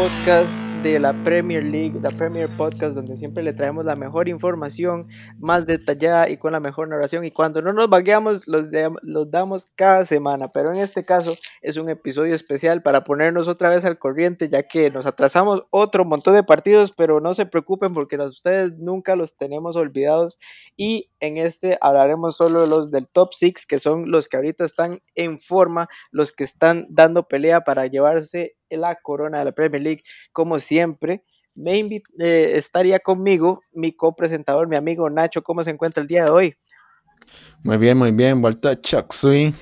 podcast de la Premier League, la Premier Podcast, donde siempre le traemos la mejor información, más detallada y con la mejor narración. Y cuando no nos vagueamos, los, los damos cada semana. Pero en este caso es un episodio especial para ponernos otra vez al corriente, ya que nos atrasamos otro montón de partidos, pero no se preocupen porque los, ustedes nunca los tenemos olvidados. Y en este hablaremos solo de los del top 6, que son los que ahorita están en forma, los que están dando pelea para llevarse la corona de la Premier League, como siempre. Me eh, estaría conmigo mi copresentador, mi amigo Nacho. ¿Cómo se encuentra el día de hoy? Muy bien, muy bien. Vuelta Chuck Swing.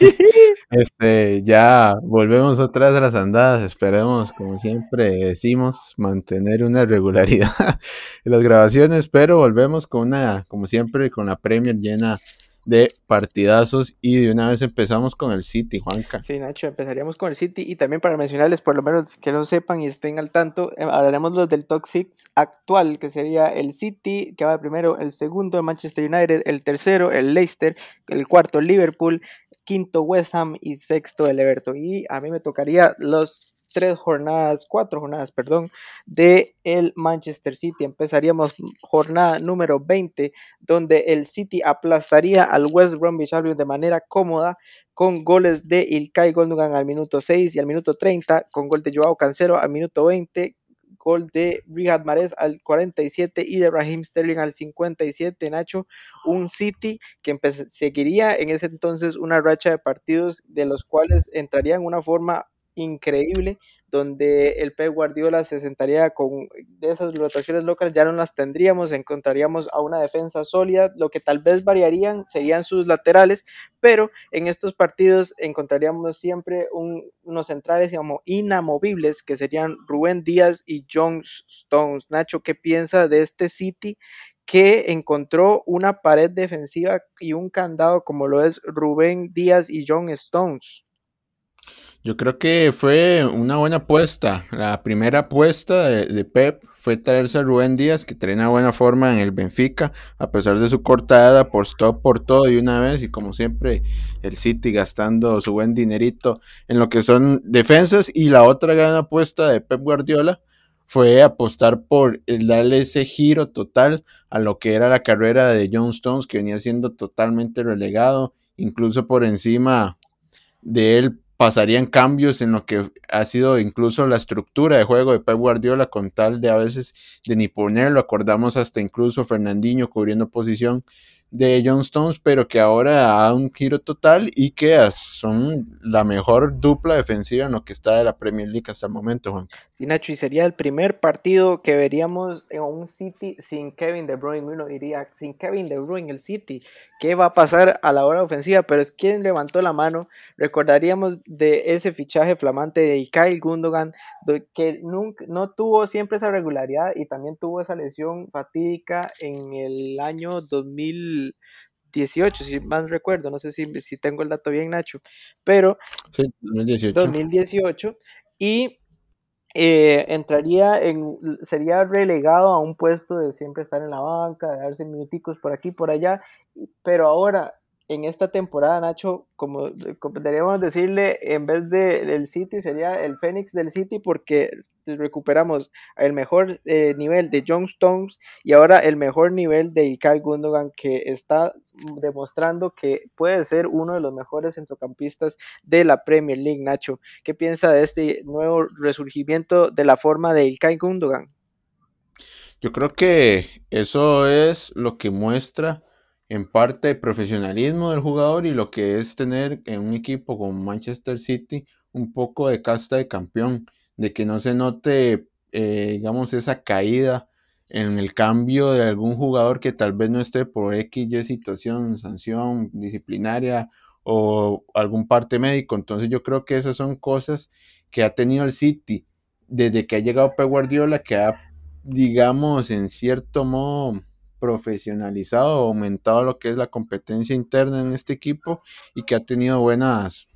este, ya volvemos otra vez a las andadas. Esperemos, como siempre decimos, mantener una regularidad en las grabaciones, pero volvemos con una, como siempre, con la Premier llena de partidazos y de una vez empezamos con el City, Juanca. Sí, Nacho, empezaríamos con el City y también para mencionarles, por lo menos que lo sepan y estén al tanto, eh, hablaremos los del top 6 actual, que sería el City, que va de primero, el segundo, Manchester United, el tercero, el Leicester, el cuarto, Liverpool, quinto, West Ham y sexto, el Everton. Y a mí me tocaría los tres jornadas, cuatro jornadas, perdón, de el Manchester City. Empezaríamos jornada número 20, donde el City aplastaría al West Bromwich Albion de manera cómoda con goles de Ilkay Gundogan al minuto 6 y al minuto 30, con gol de Joao Cancelo al minuto 20, gol de Riyad Mahrez al 47 y de Raheem Sterling al 57, Nacho, un City que seguiría en ese entonces una racha de partidos de los cuales entraría en una forma increíble donde el Pep Guardiola se sentaría con de esas rotaciones locales, ya no las tendríamos, encontraríamos a una defensa sólida, lo que tal vez variarían serían sus laterales, pero en estos partidos encontraríamos siempre unos centrales digamos, inamovibles que serían Rubén Díaz y John Stones. Nacho, ¿qué piensa de este City que encontró una pared defensiva y un candado como lo es Rubén Díaz y John Stones? Yo creo que fue una buena apuesta. La primera apuesta de, Pep fue traerse a Rubén Díaz, que trae buena forma en el Benfica, a pesar de su corta edad, por todo y una vez, y como siempre, el City gastando su buen dinerito en lo que son defensas. Y la otra gran apuesta de Pep Guardiola fue apostar por el darle ese giro total a lo que era la carrera de John Stones, que venía siendo totalmente relegado, incluso por encima de él pasarían cambios en lo que ha sido incluso la estructura de juego de Pep Guardiola con tal de a veces de ni ponerlo, acordamos hasta incluso Fernandinho cubriendo posición de John Stones, pero que ahora da un giro total y que son la mejor dupla defensiva en lo que está de la Premier League hasta el momento, Juan. Nacho, y sería el primer partido que veríamos en un City sin Kevin De Bruyne. Uno diría, sin Kevin De Bruyne, el City, ¿qué va a pasar a la hora ofensiva? Pero es quien levantó la mano. Recordaríamos de ese fichaje flamante de Kyle Gundogan, que nunca, no tuvo siempre esa regularidad y también tuvo esa lesión fatídica en el año 2018, si mal recuerdo, no sé si, si tengo el dato bien, Nacho, pero sí, 2018. 2018 y eh, entraría en, sería relegado a un puesto de siempre estar en la banca, de darse minuticos por aquí, por allá, pero ahora en esta temporada, Nacho, como, deberíamos decirle, en vez de, del City, sería el Fénix del City, porque recuperamos el mejor eh, nivel de John Stones y ahora el mejor nivel de Ilkay Gundogan, que está demostrando que puede ser uno de los mejores centrocampistas de la Premier League, Nacho. ¿Qué piensa de este nuevo resurgimiento de la forma de Ilkay Gundogan? Yo creo que eso es lo que muestra en parte profesionalismo del jugador y lo que es tener en un equipo como Manchester City un poco de casta de campeón, de que no se note, eh, digamos, esa caída en el cambio de algún jugador que tal vez no esté por X, Y situación, sanción disciplinaria o algún parte médico. Entonces yo creo que esas son cosas que ha tenido el City desde que ha llegado Pep Guardiola, que ha, digamos, en cierto modo profesionalizado, aumentado lo que es la competencia interna en este equipo y que ha tenido buenas,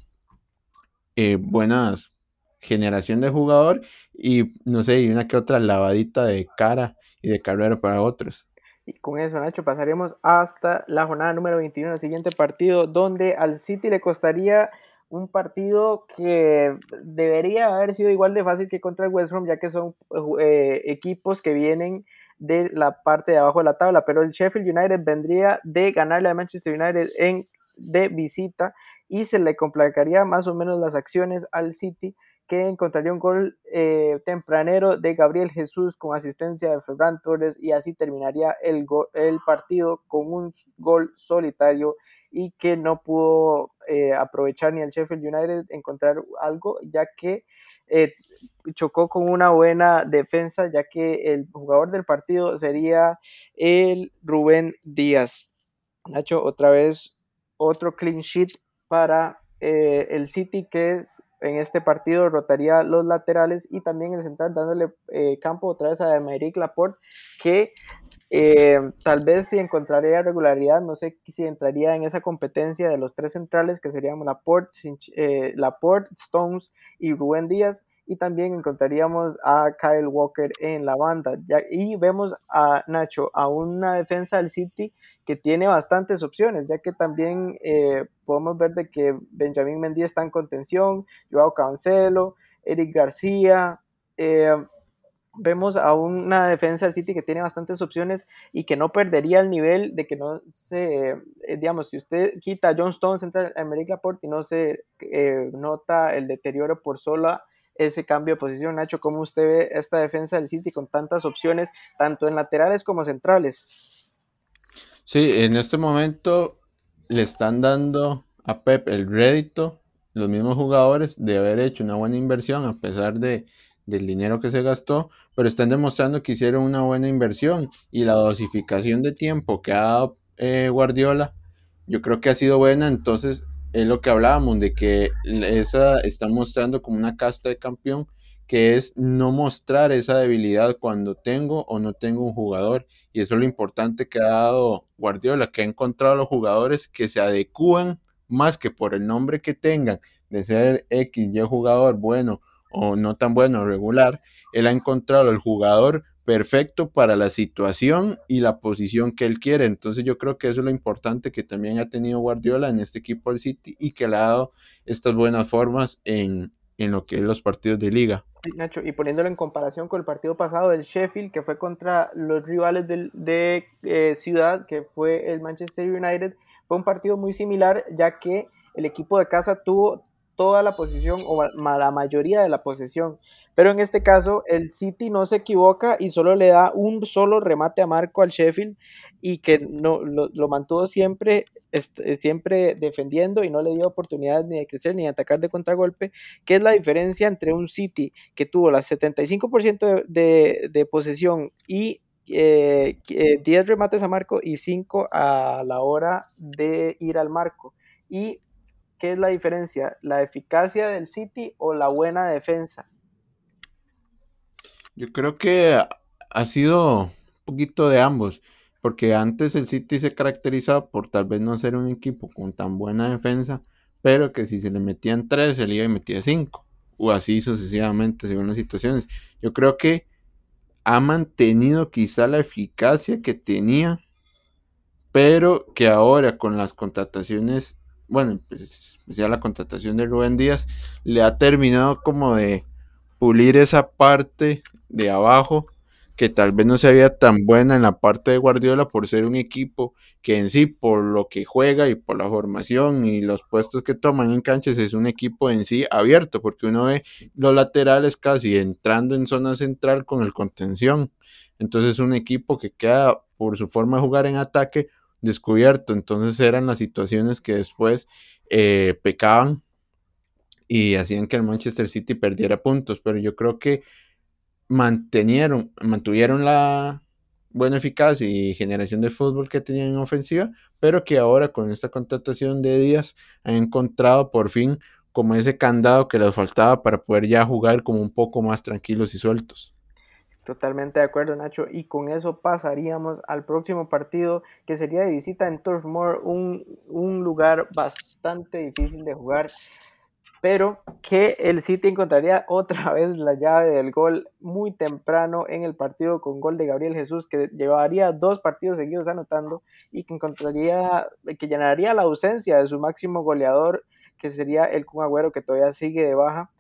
eh, buenas generación de jugador y no sé, y una que otra lavadita de cara y de carrera para otros. Y con eso, Nacho, pasaremos hasta la jornada número 21 el siguiente partido, donde al City le costaría un partido que debería haber sido igual de fácil que contra el West Brom, ya que son eh, equipos que vienen de la parte de abajo de la tabla, pero el Sheffield United vendría de ganarle a Manchester United en, de visita y se le complicaría más o menos las acciones al City que encontraría un gol eh, tempranero de Gabriel Jesús con asistencia de Ferran Torres y así terminaría el, el partido con un gol solitario y que no pudo eh, aprovechar ni el Sheffield United encontrar algo ya que eh, chocó con una buena defensa ya que el jugador del partido sería el Rubén Díaz. Nacho, otra vez otro clean sheet para el City que es en este partido rotaría los laterales y también el central dándole eh, campo otra vez a Emerick Laporte que eh, tal vez si encontraría regularidad, no sé si entraría en esa competencia de los tres centrales que serían Laporte, eh, Laporte Stones y Rubén Díaz y también encontraríamos a Kyle Walker en la banda. y vemos a Nacho, a una defensa del City que tiene bastantes opciones, ya que también eh, podemos ver de que Benjamín Mendy está en contención, Joao Cancelo, Eric García. Eh, vemos a una defensa del City que tiene bastantes opciones y que no perdería el nivel de que no se, eh, digamos, si usted quita a John Stones, entra a América Laporte y no se nota el deterioro por sola ese cambio de posición. Nacho, ¿cómo usted ve esta defensa del City con tantas opciones, tanto en laterales como centrales? Sí, en este momento le están dando a Pep el rédito, los mismos jugadores, de haber hecho una buena inversión a pesar de, del dinero que se gastó, pero están demostrando que hicieron una buena inversión y la dosificación de tiempo que ha dado eh, Guardiola, yo creo que ha sido buena, entonces es lo que hablábamos, de que esa está mostrando como una casta de campeón, que es no mostrar esa debilidad cuando tengo o no tengo un jugador. Y eso es lo importante que ha dado Guardiola, que ha encontrado a los jugadores que se adecúan más que por el nombre que tengan de ser X, Y jugador bueno o no tan bueno, regular. Él ha encontrado al jugador perfecto para la situación y la posición que él quiere. Entonces yo creo que eso es lo importante que también ha tenido Guardiola en este equipo del City y que le ha dado estas buenas formas en, lo que es los partidos de liga. Nacho, y poniéndolo en comparación con el partido pasado del Sheffield, que fue contra los rivales de eh, Ciudad, que fue el Manchester United, fue un partido muy similar, ya que el equipo de casa tuvo toda la posición o la mayoría de la posesión. Pero en este caso, el City no se equivoca y solo le da un solo remate a Marco al Sheffield y que no, lo, mantuvo siempre, este, siempre defendiendo y no le dio oportunidad ni de crecer ni de atacar de contragolpe, que es la diferencia entre un City que tuvo la 75% de, de, posesión y 10 eh, remates a marco y 5 a la hora de ir al marco. Y ¿Qué es la diferencia? ¿La eficacia del City o la buena defensa? Yo creo que ha sido un poquito de ambos, porque antes el City se caracterizaba por tal vez no ser un equipo con tan buena defensa, pero que si se le metían tres, se le iba y metía cinco, o así sucesivamente según las situaciones. Yo creo que ha mantenido quizá la eficacia que tenía, pero que ahora con las contrataciones bueno, pues, ya la contratación de Rubén Díaz, le ha terminado como de pulir esa parte de abajo que tal vez no se veía tan buena en la parte de Guardiola por ser un equipo que en sí, por lo que juega y por la formación y los puestos que toman en canchas, es un equipo en sí abierto, porque uno ve los laterales casi entrando en zona central con el contención. Entonces es un equipo que queda por su forma de jugar en ataque descubierto. Entonces eran las situaciones que después eh, pecaban y hacían que el Manchester City perdiera puntos. Pero yo creo que mantenieron, mantuvieron la buena eficacia y generación de fútbol que tenían en ofensiva, pero que ahora con esta contratación de Díaz han encontrado por fin como ese candado que les faltaba para poder ya jugar como un poco más tranquilos y sueltos. Totalmente de acuerdo, Nacho. Y con eso pasaríamos al próximo partido, que sería de visita en Turf Moor, un, un lugar bastante difícil de jugar, pero que el City encontraría otra vez la llave del gol muy temprano en el partido con gol de Gabriel Jesús, que llevaría dos partidos seguidos anotando y que encontraría, que llenaría la ausencia de su máximo goleador que sería el Kun Agüero que todavía sigue de baja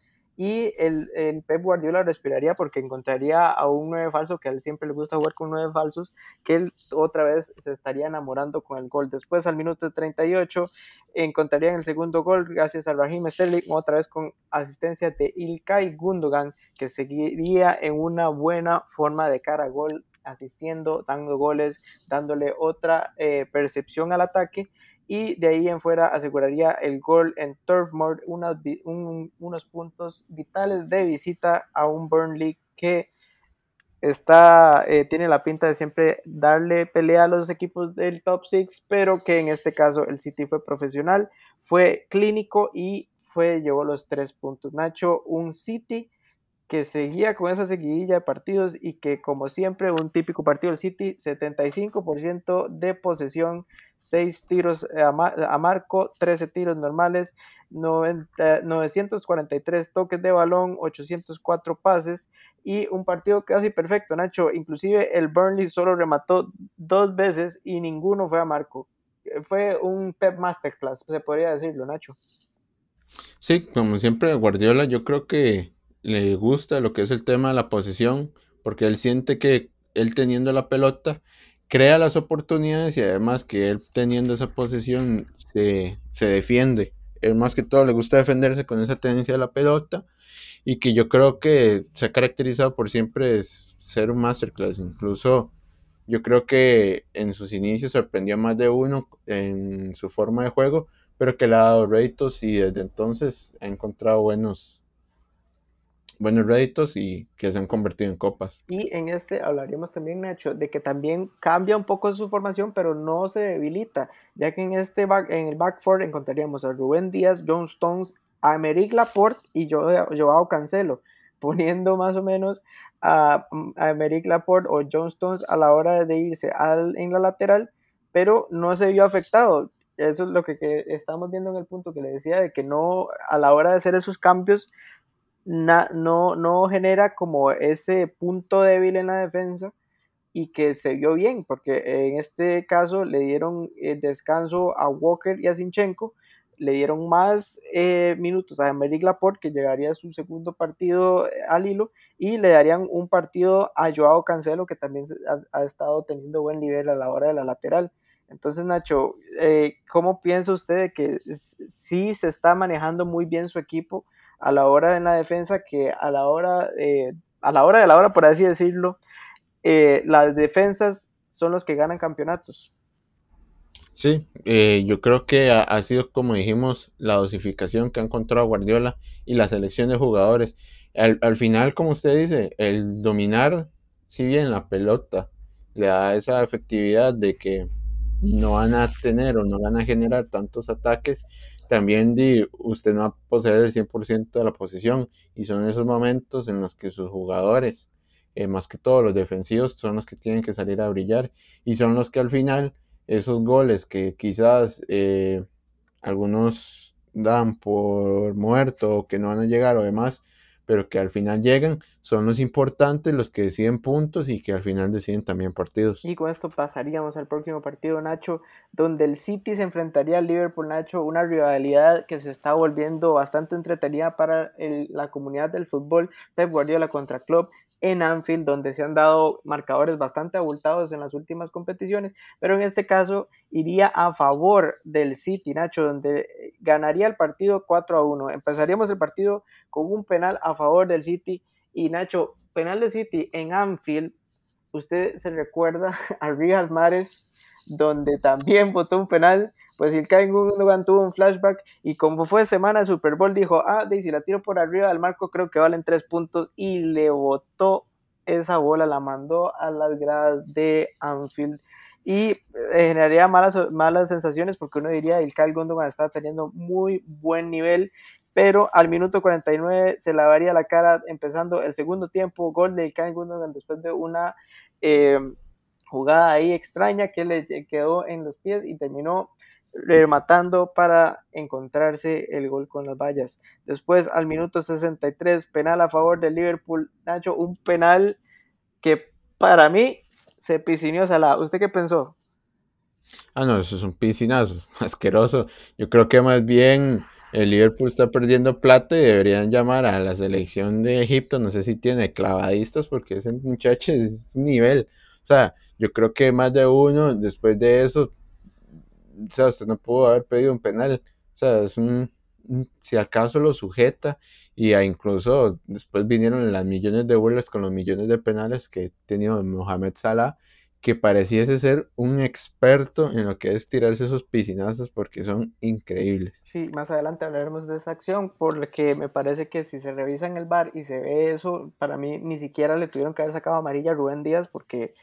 y el, el, Pep Guardiola respiraría porque encontraría a un nueve falso que a él siempre le gusta jugar con nueve falsos, que él otra vez se estaría enamorando con el gol. Después al minuto 38 encontrarían el segundo gol gracias a Raheem Sterling, otra vez con asistencia de Ilkay Gundogan, que seguiría en una buena forma de cara a gol, asistiendo, dando goles, dándole otra eh, percepción al ataque y de ahí en fuera aseguraría el gol en Turf Moor, unos puntos vitales de visita a un Burnley que está, eh, tiene la pinta de siempre darle pelea a los equipos del top 6, pero que en este caso el City fue profesional, fue clínico y fue, llevó los tres puntos. Nacho, un City que seguía con esa seguidilla de partidos y que como siempre un típico partido del City, 75% de posesión, 6 tiros a, marco, 13 tiros normales, 943 toques de balón, 804 pases y un partido casi perfecto, Nacho. Inclusive el Burnley solo remató dos veces y ninguno fue a marco. Fue un Pep Masterclass, se podría decirlo, Nacho. Sí, como siempre, Guardiola, yo creo que le gusta lo que es el tema de la posesión, porque él siente que él teniendo la pelota crea las oportunidades y además que él teniendo esa posesión se, se defiende. Él más que todo le gusta defenderse con esa tendencia de la pelota y que yo creo que se ha caracterizado por siempre ser un masterclass. Incluso yo creo que en sus inicios sorprendió más de uno en su forma de juego, pero que le ha dado réditos y desde entonces ha encontrado buenos, buenos réditos y que se han convertido en copas. Y en este hablaríamos también, Nacho, de que también cambia un poco su formación, pero no se debilita, ya que en este back, en el backford encontraríamos a Rubén Díaz, John Stones, a Emerick Laporte y Joao Cancelo, poniendo más o menos a, a Emerick Laporte o John Stones a la hora de irse al, en la lateral, pero no se vio afectado. Eso es lo que, que estamos viendo en el punto que le decía, de que no, a la hora de hacer esos cambios, no, no genera como ese punto débil en la defensa y que se vio bien, porque en este caso le dieron el descanso a Walker y a Sinchenko, le dieron más eh, minutos a Emerick Laporte, que llegaría a su segundo partido eh, al hilo, y le darían un partido a Joao Cancelo, que también ha, estado teniendo buen nivel a la hora de la lateral. Entonces, Nacho, eh, ¿cómo piensa usted que sí se está manejando muy bien su equipo? A la hora en la defensa que a la hora, eh, a la hora de la hora, por así decirlo, eh, las defensas son los que ganan campeonatos. Sí, eh, yo creo que ha, sido, como dijimos, la dosificación que ha encontrado Guardiola y la selección de jugadores. Al, al final, como usted dice, el dominar, si bien la pelota le da esa efectividad de que no van a tener o no van a generar tantos ataques, también usted no va a poseer el 100% de la posición y son esos momentos en los que sus jugadores, eh, más que todos los defensivos, son los que tienen que salir a brillar y son los que al final esos goles que quizás eh, algunos dan por muerto o que no van a llegar o demás, pero que al final llegan, son los importantes, los que deciden puntos y que al final deciden también partidos. Y con esto pasaríamos al próximo partido, Nacho, donde el City se enfrentaría al Liverpool, Nacho, una rivalidad que se está volviendo bastante entretenida para la comunidad del fútbol, Pep Guardiola contra Klopp, en Anfield, donde se han dado marcadores bastante abultados en las últimas competiciones, pero en este caso iría a favor del City, Nacho, donde ganaría el partido 4 a 1. Empezaríamos el partido con un penal a favor del City y Nacho, penal de City en Anfield, usted se recuerda a Real Mares, donde también votó un penal pues Ilkay Gundogan tuvo un flashback y como fue semana de Super Bowl dijo, ah, de, si la tiro por arriba del marco creo que valen tres puntos y le botó esa bola, la mandó a las gradas de Anfield. Y eh, generaría malas, malas sensaciones porque uno diría Ilkay Gundogan está teniendo muy buen nivel pero al minuto 49 se lavaría la cara empezando el segundo tiempo, gol de Ilkay Gundogan después de una eh, jugada ahí extraña que le quedó en los pies y terminó rematando para encontrarse el gol con las vallas. Después, al minuto 63, penal a favor del Liverpool. Nacho, un penal que para mí se piscineó Salah. ¿Usted qué pensó? Ah, no, eso es un piscinazo, asqueroso. Yo creo que más bien el Liverpool está perdiendo plata y deberían llamar a la selección de Egipto, no sé si tiene clavadistas porque ese muchacho es nivel. O sea, yo creo que más de uno después de eso, o sea, usted no pudo haber pedido un penal. O sea, es un, si acaso lo sujeta y incluso después vinieron las millones de burlas con los millones de penales que tenido Mohamed Salah que pareciese ser un experto en lo que es tirarse esos piscinazos porque son increíbles. Sí, más adelante hablaremos de esa acción, porque me parece que si se revisa en el bar y se ve eso, para mí ni siquiera le tuvieron que haber sacado amarilla a Rubén Díaz porque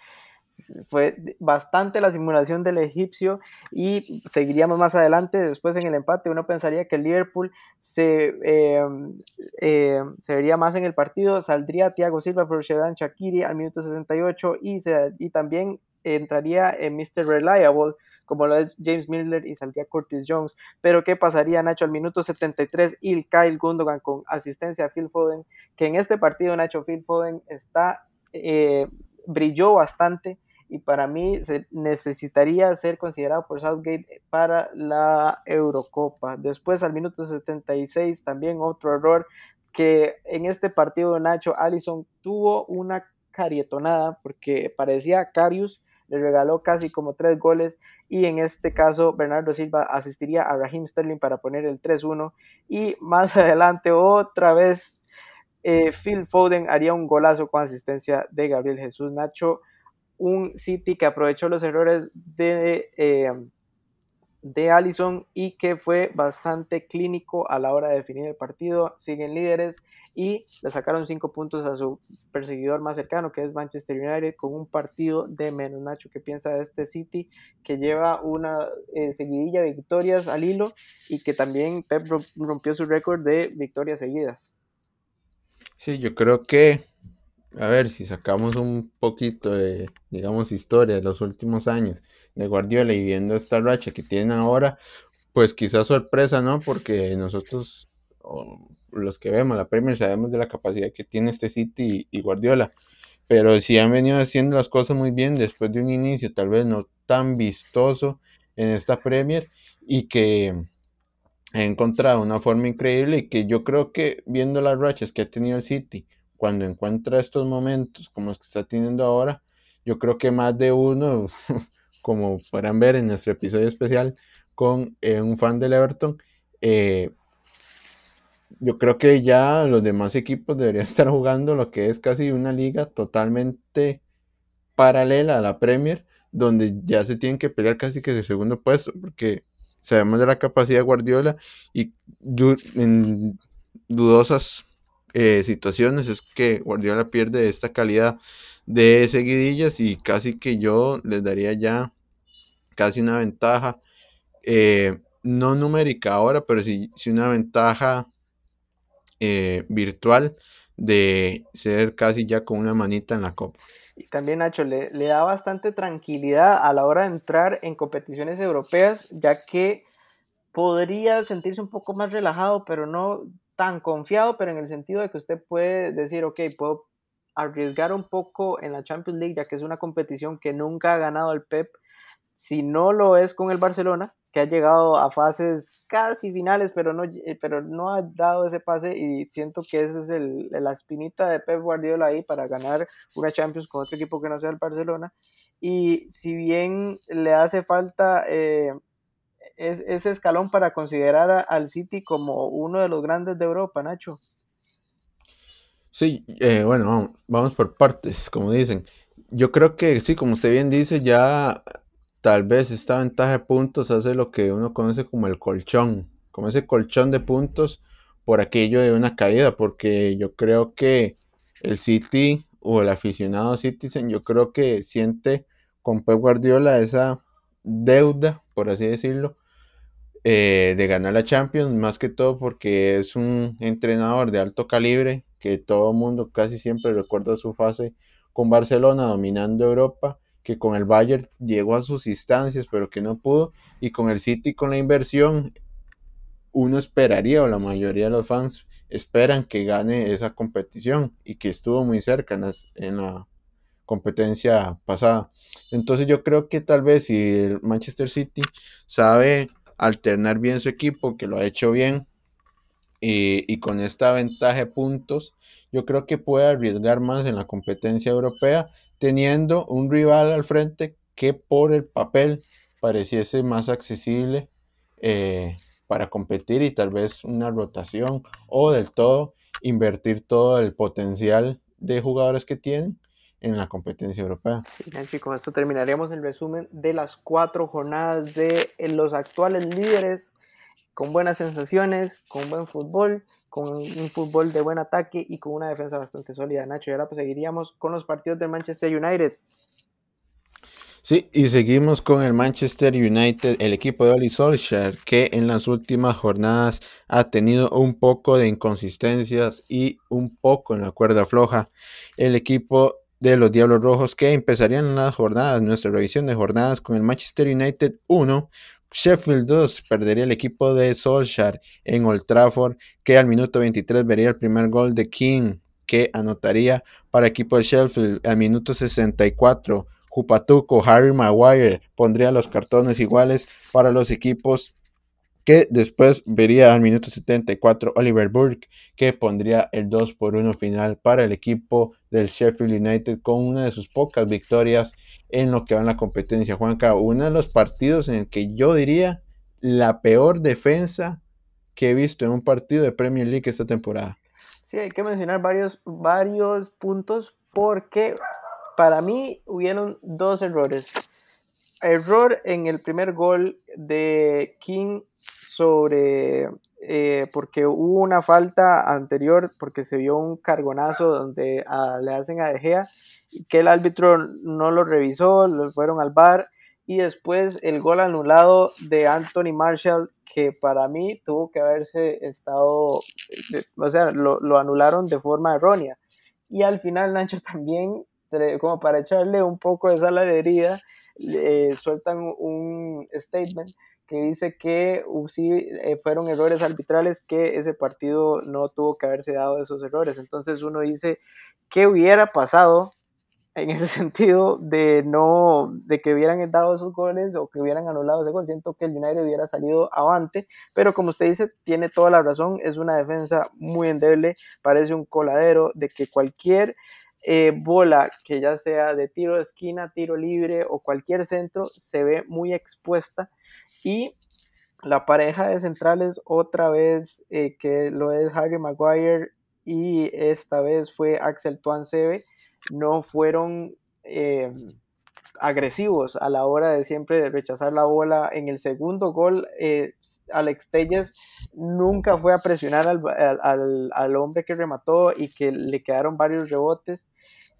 fue bastante la simulación del egipcio y seguiríamos más adelante después en el empate uno pensaría que el Liverpool se, em, em, se vería más en el partido saldría Thiago Silva por Shedan Shakiri al minuto 68 y, se, y también entraría en Mr. Reliable como lo es James Miller y saldría Curtis Jones. Pero ¿qué pasaría, Nacho, al minuto 73? Y Kyle Gundogan con asistencia a Phil Foden, que en este partido, Nacho, Phil Foden está, eh, brilló bastante y para mí se necesitaría ser considerado por Southgate para la Eurocopa. Después al minuto 76 también otro error que en este partido Nacho Allison tuvo una carietonada porque parecía Carius le regaló casi como tres goles y en este caso Bernardo Silva asistiría a Raheem Sterling para poner el 3-1 y más adelante otra vez eh, Phil Foden haría un golazo con asistencia de Gabriel Jesús Nacho un City que aprovechó los errores de, eh, de Allison y que fue bastante clínico a la hora de definir el partido. Siguen líderes y le sacaron cinco puntos a su perseguidor más cercano, que es Manchester United, con un partido de menos. Nacho, ¿qué piensa de este City que lleva una eh, seguidilla de victorias al hilo y que también Pep rompió su récord de victorias seguidas? Sí, yo creo que a ver, si sacamos un poquito de, digamos, historia de los últimos años de Guardiola y viendo esta racha que tienen ahora, pues quizás sorpresa, ¿no? Porque nosotros, los que vemos la Premier, sabemos de la capacidad que tiene este City y, Guardiola, pero si han venido haciendo las cosas muy bien después de un inicio tal vez no tan vistoso en esta Premier y que ha encontrado una forma increíble y que yo creo que viendo las rachas que ha tenido el City, cuando encuentra estos momentos como los que está teniendo ahora, yo creo que más de uno, como podrán ver en nuestro episodio especial con eh, un fan del Everton, eh, yo creo que ya los demás equipos deberían estar jugando lo que es casi una liga totalmente paralela a la Premier, donde ya se tienen que pelear casi que el segundo puesto, porque sabemos de la capacidad de Guardiola y en dudosas eh, situaciones es que Guardiola pierde esta calidad de seguidillas y casi que yo les daría ya casi una ventaja, eh, no numérica ahora, pero sí, una ventaja eh, virtual de ser casi ya con una manita en la copa. Y también Nacho le, le, da bastante tranquilidad a la hora de entrar en competiciones europeas, ya que podría sentirse un poco más relajado, pero no tan confiado, pero en el sentido de que usted puede decir, ok, puedo arriesgar un poco en la Champions League, ya que es una competición que nunca ha ganado el Pep, si no lo es con el Barcelona, que ha llegado a fases casi finales, pero no, eh, pero no ha dado ese pase y siento que esa es el, la espinita de Pep Guardiola ahí para ganar una Champions con otro equipo que no sea el Barcelona. Y si bien le hace falta eh, es, ese escalón para considerar al City como uno de los grandes de Europa, Nacho. Sí, eh, bueno, vamos, por partes, como dicen. Yo creo que sí, como usted bien dice, ya tal vez esta ventaja de puntos hace lo que uno conoce como el colchón, como ese colchón de puntos por aquello de una caída, porque yo creo que el City o el aficionado Citizen, yo creo que siente con Pep Guardiola esa deuda, por así decirlo, eh, de ganar la Champions, más que todo porque es un entrenador de alto calibre, que todo el mundo casi siempre recuerda su fase con Barcelona dominando Europa, que con el Bayern llegó a sus instancias, pero que no pudo, y con el City con la inversión, uno esperaría, o la mayoría de los fans esperan que gane esa competición, y que estuvo muy cerca en la competencia pasada. Entonces yo creo que tal vez si el Manchester City sabe alternar bien su equipo, que lo ha hecho bien y, con esta ventaja de puntos, yo creo que puede arriesgar más en la competencia europea, teniendo un rival al frente que por el papel pareciese más accesible eh, para competir y tal vez una rotación o del todo invertir todo el potencial de jugadores que tienen en la competencia europea. Y con esto terminaremos el resumen de las cuatro jornadas de los actuales líderes con buenas sensaciones, con buen fútbol, con un fútbol de buen ataque y con una defensa bastante sólida, Nacho. Y ahora pues seguiríamos con los partidos del Manchester United. Sí, y seguimos con el Manchester United, el equipo de Oli Solskjaer, que en las últimas jornadas ha tenido un poco de inconsistencias y un poco en la cuerda floja. El equipo de los Diablos Rojos que empezarían las jornadas, nuestra revisión de jornadas con el Manchester United 1, Sheffield 2 perdería el equipo de Solskjaer en Old Trafford, que al minuto 23 vería el primer gol de King, que anotaría para el equipo de Sheffield al minuto 64. Jupatuco, Harry Maguire pondría los cartones iguales para los equipos que después vería al minuto 74 Oliver Burke, que pondría el 2 por 1 final para el equipo del Sheffield United con una de sus pocas victorias en lo que va en la competencia. Juanca, uno de los partidos en el que yo diría la peor defensa que he visto en un partido de Premier League esta temporada. Sí, hay que mencionar varios, varios puntos porque para mí hubieron dos errores. Error en el primer gol de King sobre eh, porque hubo una falta anterior porque se vio un cargonazo donde ah, le hacen a De Gea que el árbitro no lo revisó, lo fueron al bar y después el gol anulado de Anthony Marshall que para mí tuvo que haberse estado, eh, o sea, lo, lo anularon de forma errónea. Y al final Nacho también como para echarle un poco de sal a la herida, sueltan un statement que dice que uh, sí eh, fueron errores arbitrales, que ese partido no tuvo que haberse dado esos errores. Entonces uno dice, ¿qué hubiera pasado en ese sentido de no de que hubieran dado esos goles o que hubieran anulado ese gol? Siento que el United hubiera salido avante, pero como usted dice, tiene toda la razón, es una defensa muy endeble, parece un coladero de que cualquier eh, bola que ya sea de tiro de esquina, tiro libre o cualquier centro se ve muy expuesta y la pareja de centrales otra vez eh, que lo es Harry Maguire y esta vez fue Axel Tuansebe no fueron eh, agresivos a la hora de siempre rechazar la bola. En el segundo gol, Alex Telles nunca fue a presionar al, al, hombre que remató y que le quedaron varios rebotes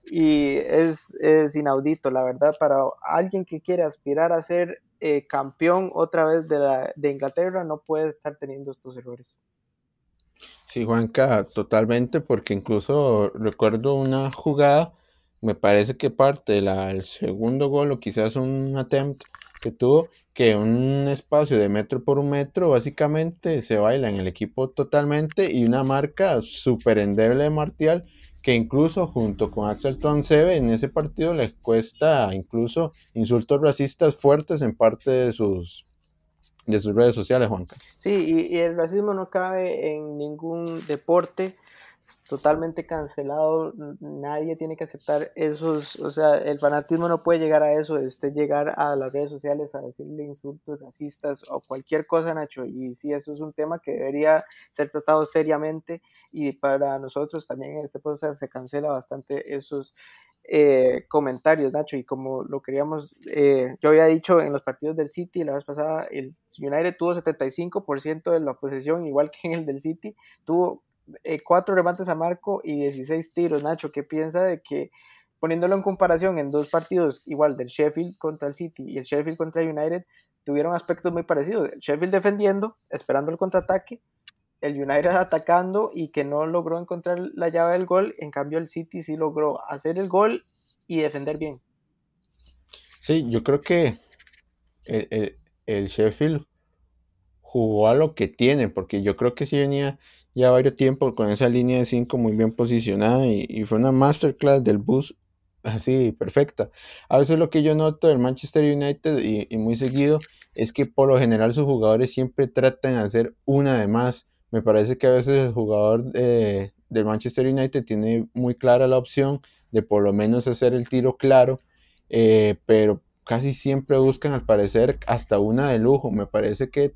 y es, inaudito, la verdad, para alguien que quiere aspirar a ser eh, campeón otra vez de, la, de Inglaterra, no puede estar teniendo estos errores. Sí, Juanca, totalmente, porque incluso recuerdo una jugada, me parece que parte del segundo gol o quizás un attempt que tuvo, que un espacio de metro por un metro básicamente se baila en el equipo totalmente y una marca súper endeble de Martial que incluso junto con Axel Tuansebe en ese partido les cuesta incluso insultos racistas fuertes en parte de sus de sus redes sociales, Juanca. Sí, y, el racismo no cabe en ningún deporte, totalmente cancelado, nadie tiene que aceptar esos, o sea, el fanatismo no puede llegar a eso, de usted llegar a las redes sociales a decirle insultos racistas o cualquier cosa, Nacho, y sí, eso es un tema que debería ser tratado seriamente y para nosotros también en este podcast se cancela bastante esos eh, comentarios, Nacho, y como lo queríamos, eh, yo había dicho en los partidos del City la vez pasada, el United tuvo 75% de la posesión, igual que en el del City, tuvo eh, cuatro remates a marco y 16 tiros. Nacho, ¿qué piensa de que poniéndolo en comparación en dos partidos, igual del Sheffield contra el City y el Sheffield contra el United, tuvieron aspectos muy parecidos? El Sheffield defendiendo, esperando el contraataque, el United atacando y que no logró encontrar la llave del gol, en cambio el City sí logró hacer el gol y defender bien. Sí, yo creo que el, el Sheffield jugó a lo que tiene, porque yo creo que sí venía ya varios tiempo con esa línea de 5 muy bien posicionada y, fue una masterclass del bus así perfecta. A veces lo que yo noto del Manchester United y, muy seguido es que por lo general sus jugadores siempre tratan de hacer una de más Me parece que a veces el jugador del Manchester United tiene muy clara la opción de por lo menos hacer el tiro claro, eh, pero casi siempre buscan al parecer hasta una de lujo. Me parece que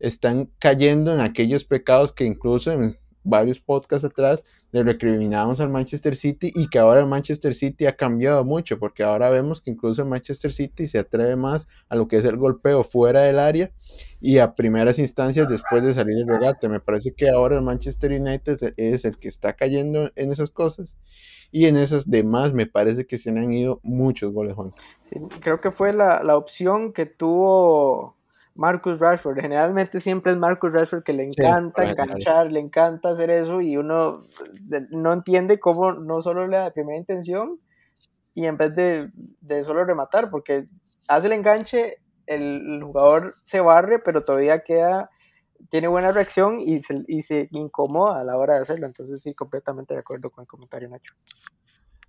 están cayendo en aquellos pecados que incluso en varios podcasts atrás le recriminamos al Manchester City y que ahora el Manchester City ha cambiado mucho porque ahora vemos que incluso el Manchester City se atreve más a lo que es el golpeo fuera del área y a primeras instancias después de salir el regate. Me parece que ahora el Manchester United es el que está cayendo en esas cosas y en esas demás me parece que se han ido muchos goles, Juan. Sí, creo que fue la, la opción que tuvo Marcus Rashford. Generalmente siempre es Marcus Rashford que le encanta enganchar, le encanta hacer eso y uno no entiende cómo no solo le da primera intención y en vez de, de solo rematar, porque hace el enganche, el, jugador se barre, pero todavía queda, tiene buena reacción y se, y se incomoda a la hora de hacerlo. Entonces sí, completamente de acuerdo con el comentario Nacho.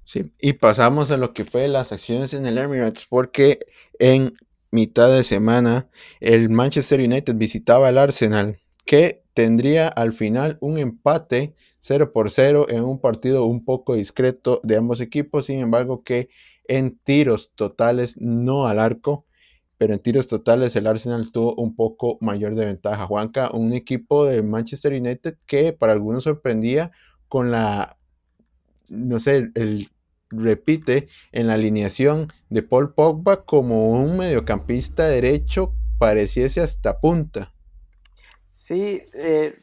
Sí, y pasamos a lo que fue las acciones en el Emirates, porque en mitad de semana, el Manchester United visitaba al Arsenal, que tendría al final un empate 0 por 0 en un partido un poco discreto de ambos equipos, sin embargo que en tiros totales, no al arco, pero en tiros totales el Arsenal estuvo un poco mayor de ventaja. Juanca, un equipo de Manchester United que para algunos sorprendía con la, no sé, el repite en la alineación de Paul Pogba como un mediocampista derecho pareciese hasta punta. Sí, eh,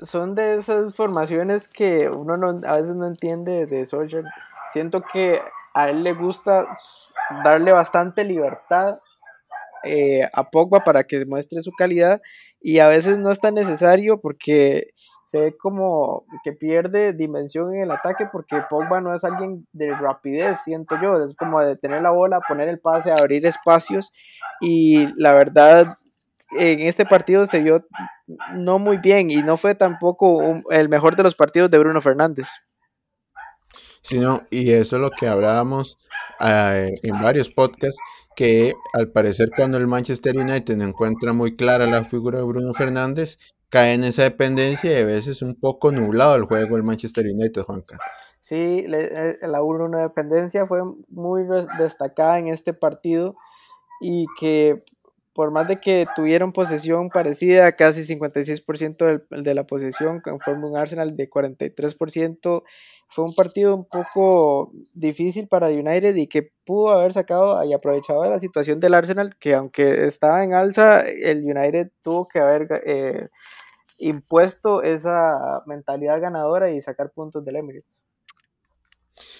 son de esas formaciones que uno a veces no entiende de Solskjaer. Siento que a él le gusta darle bastante libertad eh, a Pogba para que muestre su calidad y a veces no es tan necesario porque se ve como que pierde dimensión en el ataque porque Pogba no es alguien de rapidez, siento yo, es como de tener la bola, poner el pase, abrir espacios y la verdad en este partido se vio no muy bien y no fue tampoco el mejor de los partidos de Bruno Fernández. Sino, y eso es lo que hablábamos eh, en varios podcasts, que al parecer cuando el Manchester United encuentra muy clara la figura de Bruno Fernández, cae en esa dependencia y a veces un poco nublado el juego del Manchester United, Juanca. Sí, eh, la 1-1 dependencia fue muy destacada en este partido y que por más de que tuvieron posesión parecida, casi 56% de la posesión, conforme un Arsenal de 43%, fue un partido un poco difícil para United y que pudo haber sacado y aprovechado de la situación del Arsenal, que aunque estaba en alza, el United tuvo que haber eh, impuesto esa mentalidad ganadora y sacar puntos del Emirates.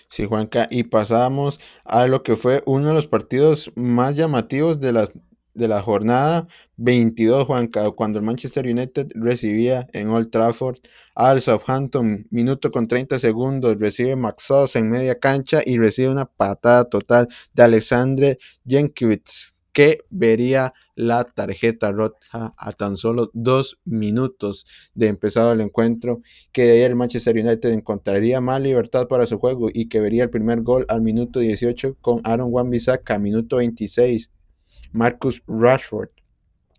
Sí, Juanca, y pasamos a lo que fue uno de los partidos más llamativos de las de la jornada 22, Juanca, cuando el Manchester United recibía en Old Trafford al Southampton, minuto con 30 segundos, recibe Maxos en media cancha y recibe una patada total de Alexandre Jenkiewicz, que vería la tarjeta roja a tan solo dos minutos de empezado el encuentro, que de ahí el Manchester United encontraría más libertad para su juego y que vería el primer gol al minuto 18 con Aaron Wan-Bissaka, minuto 26, Marcus Rashford.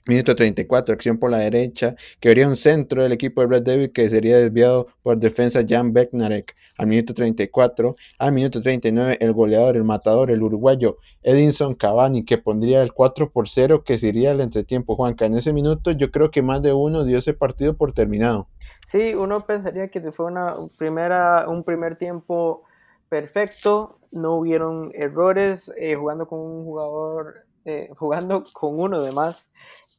Minuto 34, acción por la derecha, que vería un centro del equipo de Red Devil que sería desviado por defensa Jan Becknarek al minuto 34. Al minuto 39, el goleador, el matador, el uruguayo Edinson Cavani, que pondría el 4 por 0, que sería el entretiempo. Juanca, en ese minuto yo creo que más de uno dio ese partido por terminado. Sí, uno pensaría que fue una primera, un primer tiempo perfecto, no hubieron errores, eh, jugando con un jugador, eh, jugando con uno de más.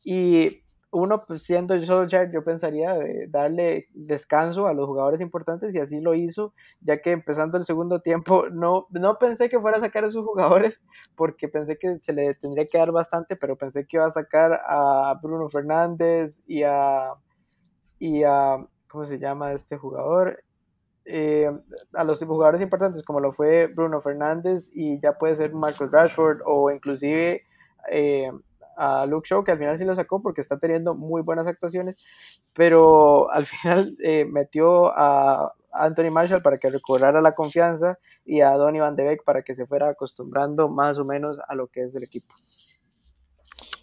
Y uno, pues, siendo Solskjaer, yo pensaría darle descanso a los jugadores importantes y así lo hizo, ya que empezando el segundo tiempo no, no pensé que fuera a sacar a sus jugadores porque pensé que se le tendría que dar bastante, pero pensé que iba a sacar a Bruno Fernández y a, y a ¿cómo se llama este jugador? Eh, a los jugadores importantes como lo fue Bruno Fernández y ya puede ser Marcus Rashford o inclusive... Eh, a Luke Shaw, que al final sí lo sacó porque está teniendo muy buenas actuaciones, pero al final eh, metió a Anthony Marshall para que recobrara la confianza y a Donny Van de Beek para que se fuera acostumbrando más o menos a lo que es el equipo.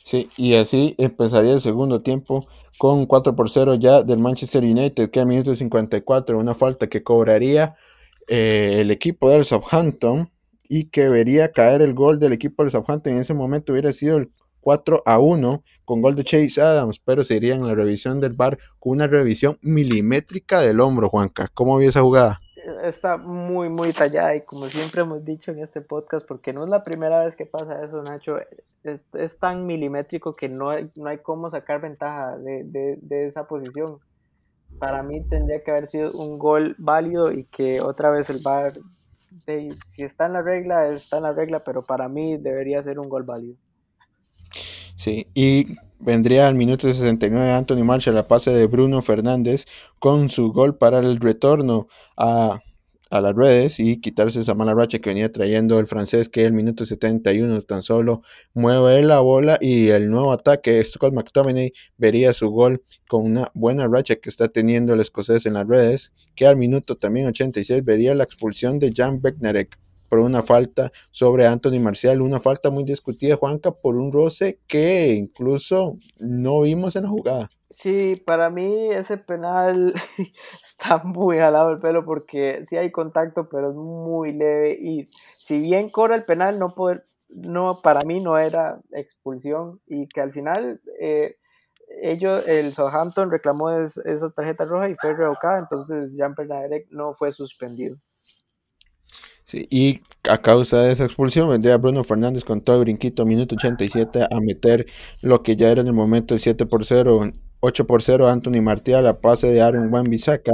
Sí, y así empezaría el segundo tiempo con 4 por 0 ya del Manchester United, que a minuto 54, una falta que cobraría eh, el equipo del Southampton y que vería caer el gol del equipo del Southampton. En ese momento hubiera sido el 4 a 1 con gol de Chase Adams, pero se iría en la revisión del bar con una revisión milimétrica del hombro, Juanca. ¿Cómo vio esa jugada? está muy, muy tallada y como siempre hemos dicho en este podcast, porque no es la primera vez que pasa eso, Nacho, es, tan milimétrico que no hay, no hay cómo sacar ventaja de, esa posición. Para mí tendría que haber sido un gol válido y que otra vez el VAR, si está en la regla, está en la regla, pero para mí debería ser un gol válido. Sí, y vendría al minuto 69 Anthony Marshall la pase de Bruno Fernández con su gol para el retorno a, las redes y quitarse esa mala racha que venía trayendo el francés que el minuto 71 tan solo mueve la bola y el nuevo ataque Scott McTominay vería su gol con una buena racha que está teniendo el escocés en las redes que al minuto también 86 vería la expulsión de Jan Becknerek por una falta sobre Anthony Marcial, una falta muy discutida, Juanca, por un roce que incluso no vimos en la jugada. Sí, para mí ese penal está muy jalado el pelo porque sí hay contacto, pero es muy leve y si bien cobra el penal, no poder, no, para mí no era expulsión y que al final eh, ellos, el Southampton reclamó esa tarjeta roja y fue revocada, entonces Jean Bernadette no fue suspendido y a causa de esa expulsión vendría Bruno Fernández con todo el brinquito, minuto 87, a meter lo que ya era en el momento el 7 por 0, 8 por 0 Anthony Martial a pase de Aaron Wan Bisaca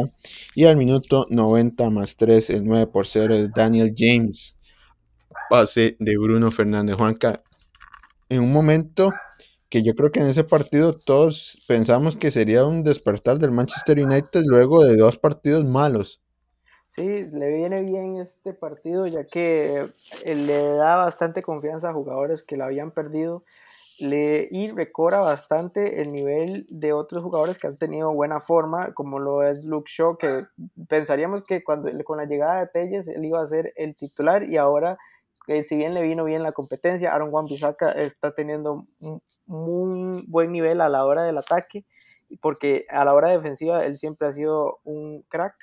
y al minuto 90 más 3 el 9 por 0 de Daniel James. Pase de Bruno Fernández. Juanca en un momento que yo creo que en ese partido todos pensamos que sería un despertar del Manchester United luego de dos partidos malos Sí, le viene bien este partido ya que eh, le da bastante confianza a jugadores que la habían perdido. Le, y recobra bastante el nivel de otros jugadores que han tenido buena forma, como lo es Luke Shaw, que pensaríamos que cuando, con la llegada de Telles él iba a ser el titular y ahora, eh, si bien le vino bien la competencia, Aaron Juan Bisaca está teniendo un, un buen nivel a la hora del ataque, porque a la hora defensiva él siempre ha sido un crack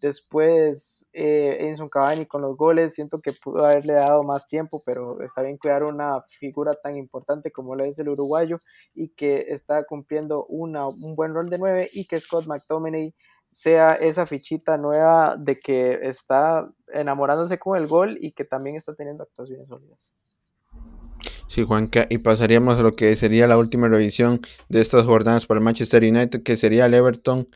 Después, eh, Enson Cavani con los goles, siento que pudo haberle dado más tiempo, pero está bien cuidar una figura tan importante como la es el uruguayo y que está cumpliendo una, un buen rol de nueve y que Scott McTominay sea esa fichita nueva de que está enamorándose con el gol y que también está teniendo actuaciones sólidas. Sí, Juanca, y pasaríamos a lo que sería la última revisión de estas jornadas para el Manchester United, que sería el Everton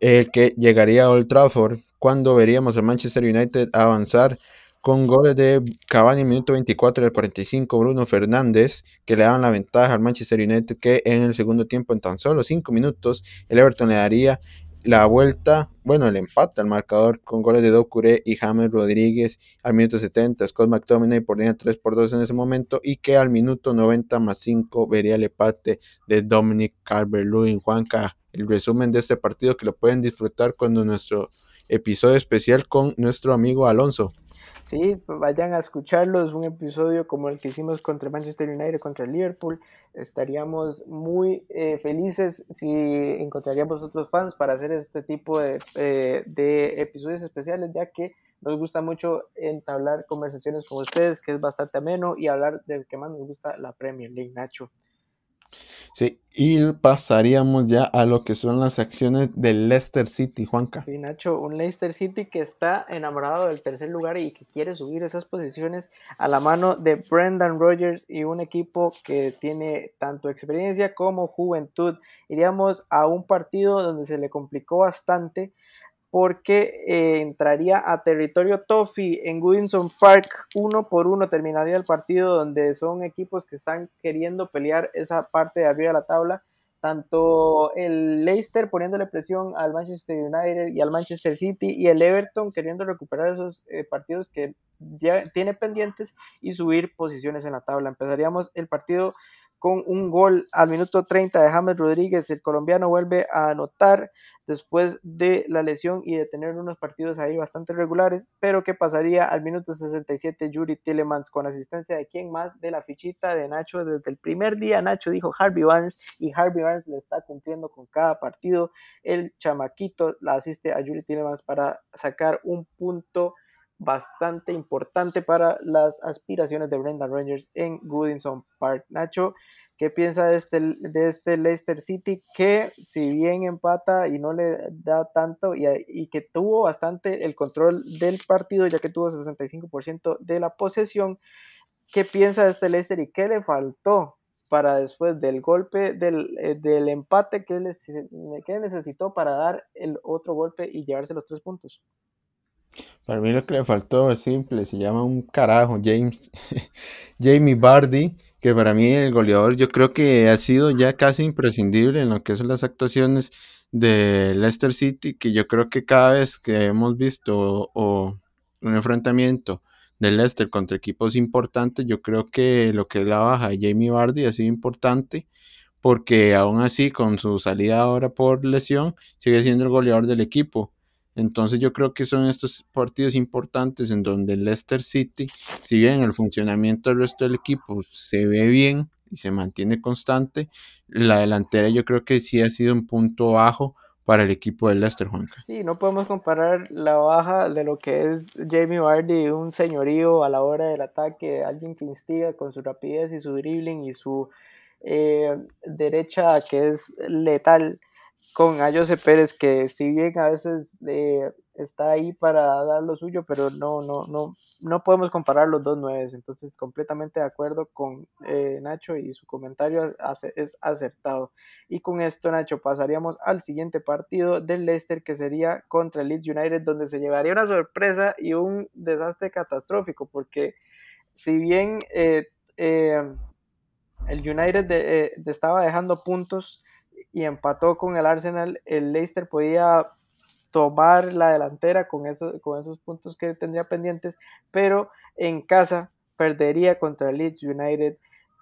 el que llegaría a Old Trafford cuando veríamos al Manchester United avanzar con goles de Cavani en minuto 24 y el 45 Bruno Fernández que le daban la ventaja al Manchester United que en el segundo tiempo en tan solo 5 minutos el Everton le daría la vuelta, bueno el empate al marcador con goles de Docure y James Rodríguez al minuto 70, Scott McTominay ponía 3 por 2 en ese momento y que al minuto 90 más 5 vería el empate de Dominic Calvert-Lewin. Juanca el resumen de este partido que lo pueden disfrutar cuando nuestro episodio especial con nuestro amigo Alonso. Sí, vayan a escucharlo, es un episodio como el que hicimos contra Manchester United, contra Liverpool. Estaríamos muy eh, felices si encontraríamos otros fans para hacer este tipo de, eh, de episodios especiales, ya que nos gusta mucho entablar conversaciones con ustedes, que es bastante ameno, y hablar del que más nos gusta, la Premier League, Nacho. Sí, y pasaríamos ya a lo que son las acciones del Leicester City, Juanca. Sí, Nacho, un Leicester City que está enamorado del tercer lugar y que quiere subir esas posiciones a la mano de Brendan Rodgers y un equipo que tiene tanto experiencia como juventud. Iríamos a un partido donde se le complicó bastante porque eh, entraría a territorio Toffee en Goodison Park uno por uno terminaría el partido donde son equipos que están queriendo pelear esa parte de arriba de la tabla tanto el Leicester poniéndole presión al Manchester United y al Manchester City y el Everton queriendo recuperar esos eh, partidos que ya tiene pendientes y subir posiciones en la tabla. Empezaríamos el partido con un gol al minuto 30 de James Rodríguez. El colombiano vuelve a anotar después de la lesión y de tener unos partidos ahí bastante regulares, pero ¿qué pasaría al minuto 67 Yuri Tillemans con asistencia de quién más de la fichita de Nacho desde el primer día Nacho dijo Harvey Barnes y Harvey Barnes le está cumpliendo con cada partido el chamaquito la asiste a Yuri Tillemans para sacar un punto bastante importante para las aspiraciones de Brendan Rangers en Goodison Park. Nacho, ¿qué piensa de este, de este Leicester City que si bien empata y no le da tanto y, que tuvo bastante el control del partido ya que tuvo 65% de la posesión, ¿qué piensa de este Leicester y qué le faltó para después del golpe del, eh, del empate que, que necesitó para dar el otro golpe y llevarse los tres puntos? Para mí lo que le faltó es simple, se llama un carajo, James, Jamie Bardi, que para mí el goleador yo creo que ha sido ya casi imprescindible en lo que son las actuaciones de Leicester City, que yo creo que cada vez que hemos visto un enfrentamiento de Leicester contra equipos importantes, yo creo que lo que es la baja de Jamie Bardi ha sido importante porque aún así con su salida ahora por lesión sigue siendo el goleador del equipo entonces yo creo que son estos partidos importantes en donde el Leicester City, si bien el funcionamiento del resto del equipo se ve bien y se mantiene constante, la delantera yo creo que sí ha sido un punto bajo para el equipo del Leicester, Juanca. Sí, no podemos comparar la baja de lo que es Jamie Vardy, un señorío a la hora del ataque, alguien que instiga con su rapidez y su dribbling y su eh, derecha que es letal con Ayose Pérez, que si bien a veces eh, está ahí para dar lo suyo, pero no, no, no, no podemos comparar los dos nueves. Entonces, completamente de acuerdo con eh, Nacho y su comentario es acertado. Y con esto, Nacho, pasaríamos al siguiente partido del Leicester, que sería contra el Leeds United, donde se llevaría una sorpresa y un desastre catastrófico, porque si bien eh, el United estaba dejando puntos, y empató con el Arsenal, el Leicester podía tomar la delantera con esos, con esos puntos que tendría pendientes, pero en casa perdería contra Leeds United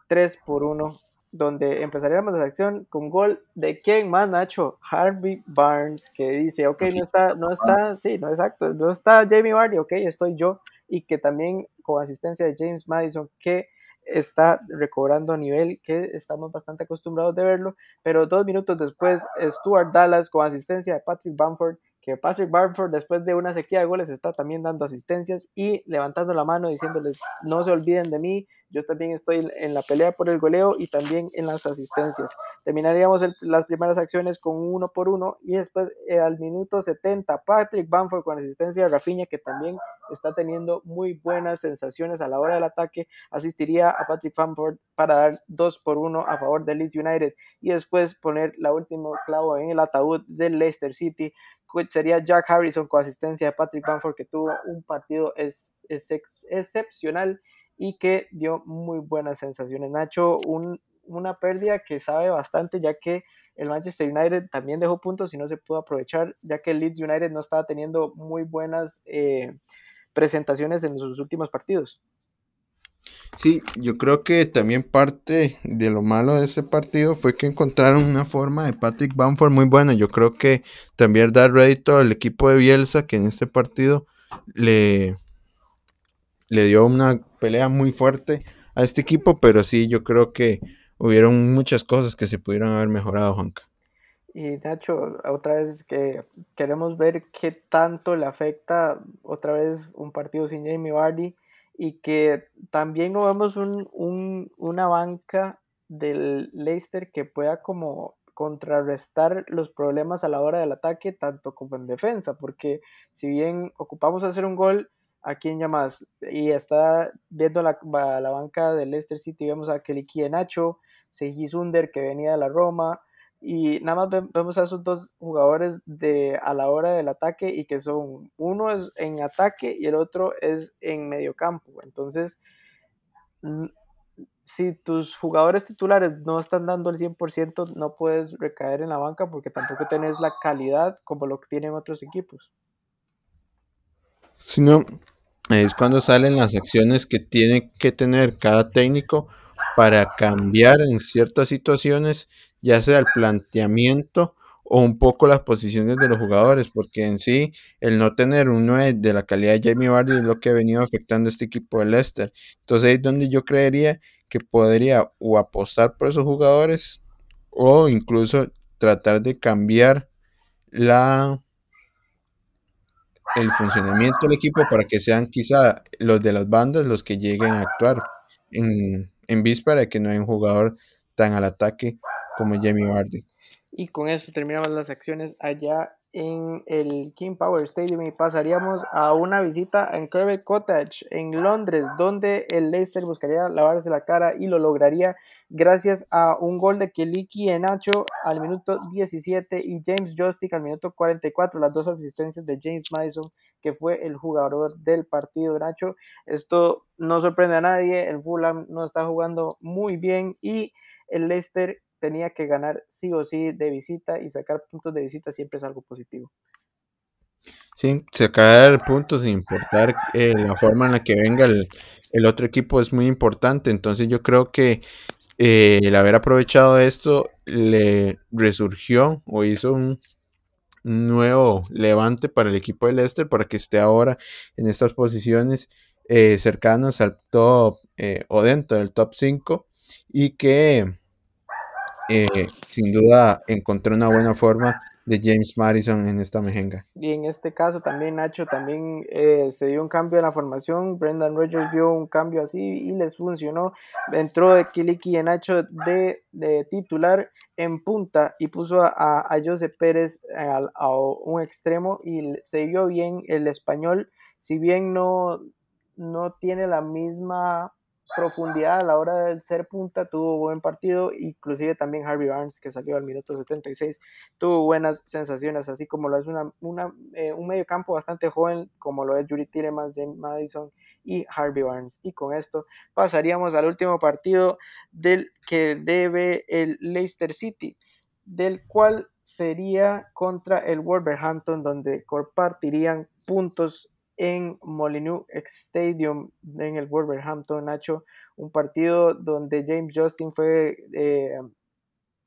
3 por 1, donde empezaría la acción con gol de quién más, Nacho, Harvey Barnes, que dice, ok, no está, no está, sí, no exacto, no está Jamie Vardy, ok, estoy yo, y que también con asistencia de James Madison, que está recobrando nivel que estamos bastante acostumbrados de verlo, pero dos minutos después Stuart Dallas con asistencia de Patrick Bamford, que Patrick Bamford después de una sequía de goles está también dando asistencias y levantando la mano diciéndoles no se olviden de mí, yo también estoy en la pelea por el goleo y también en las asistencias. Terminaríamos las primeras acciones con uno por uno y después eh, al minuto 70 Patrick Bamford con asistencia de Rafinha que también está teniendo muy buenas sensaciones a la hora del ataque, asistiría a Patrick Bamford para dar dos por uno a favor del Leeds United y después poner la última clavo en el ataúd del Leicester City, sería Jack Harrison con asistencia de Patrick Bamford que tuvo un partido excepcional y que dio muy buenas sensaciones. Nacho, un, una pérdida que sabe bastante ya que el Manchester United también dejó puntos y no se pudo aprovechar ya que el Leeds United no estaba teniendo muy buenas eh, presentaciones en sus últimos partidos. Sí, yo creo que también parte de lo malo de ese partido fue que encontraron una forma de Patrick Bamford muy buena. Yo creo que también dar rédito al equipo de Bielsa que en este partido le, le dio una pelea muy fuerte a este equipo, pero sí, yo creo que hubieron muchas cosas que se pudieron haber mejorado, Juanca. Y Nacho, otra vez que queremos ver qué tanto le afecta otra vez un partido sin Jamie Vardy y que también no vemos un, un, una banca del Leicester que pueda como contrarrestar los problemas a la hora del ataque tanto como en defensa, porque si bien ocupamos hacer un gol, ¿a quién llamas? Y está viendo la, la banca del Leicester City, vemos a Kelly Nacho, Seiji que venía de la Roma, y nada más vemos a esos dos jugadores de, a la hora del ataque y que son, uno es en ataque y el otro es en medio campo. Entonces, si tus jugadores titulares no están dando el 100%, no puedes recaer en la banca porque tampoco tenés la calidad como lo que tienen otros equipos. Si no, es cuando salen las acciones que tiene que tener cada técnico para cambiar en ciertas situaciones, ya sea el planteamiento o un poco las posiciones de los jugadores, porque en sí el no tener un 9 de la calidad de Jamie Vardy es lo que ha venido afectando a este equipo de Leicester. Entonces ahí es donde yo creería que podría o apostar por esos jugadores o incluso tratar de cambiar la el funcionamiento del equipo para que sean quizá los de las bandas los que lleguen a actuar en, en víspera de que no hay un jugador tan al ataque como Jamie Vardy. Y con eso terminamos las acciones allá en el King Power Stadium y pasaríamos a una visita en Kirby Cottage en Londres, donde el Leicester buscaría lavarse la cara y lo lograría gracias a un gol de Keliki Nacho al minuto 17 y James Jostick al minuto 44, las dos asistencias de James Madison, que fue el jugador del partido Nacho. Esto no sorprende a nadie, el Fulham no está jugando muy bien y el Leicester tenía que ganar sí o sí de visita y sacar puntos de visita siempre es algo positivo. Sí, sacar puntos sin importar eh, la forma en la que venga el, otro equipo es muy importante. Entonces yo creo que eh, el haber aprovechado esto le resurgió o hizo un, nuevo levante para el equipo del Leicester para que esté ahora en estas posiciones eh, cercanas al top o dentro del top 5 y que eh, sin duda encontré una buena forma de James Madison en esta mejenga. Y en este caso también Nacho también eh, se dio un cambio en la formación, Brendan Rodgers vio un cambio así y les funcionó, entró de Kiliki y Nacho de, titular en punta y puso a, a José Pérez a, a, un extremo y se vio bien el español, si bien no, no tiene la misma profundidad a la hora de ser punta, tuvo buen partido, inclusive también Harvey Barnes, que salió al minuto 76, tuvo buenas sensaciones, así como lo es una, eh, un medio campo bastante joven, como lo es Yuri Tielemans, James Madison y Harvey Barnes. Y con esto pasaríamos al último partido del que debe el Leicester City, del cual sería contra el Wolverhampton, donde compartirían puntos en Molineux Stadium en el Wolverhampton, Nacho, un partido donde James Justin fue eh,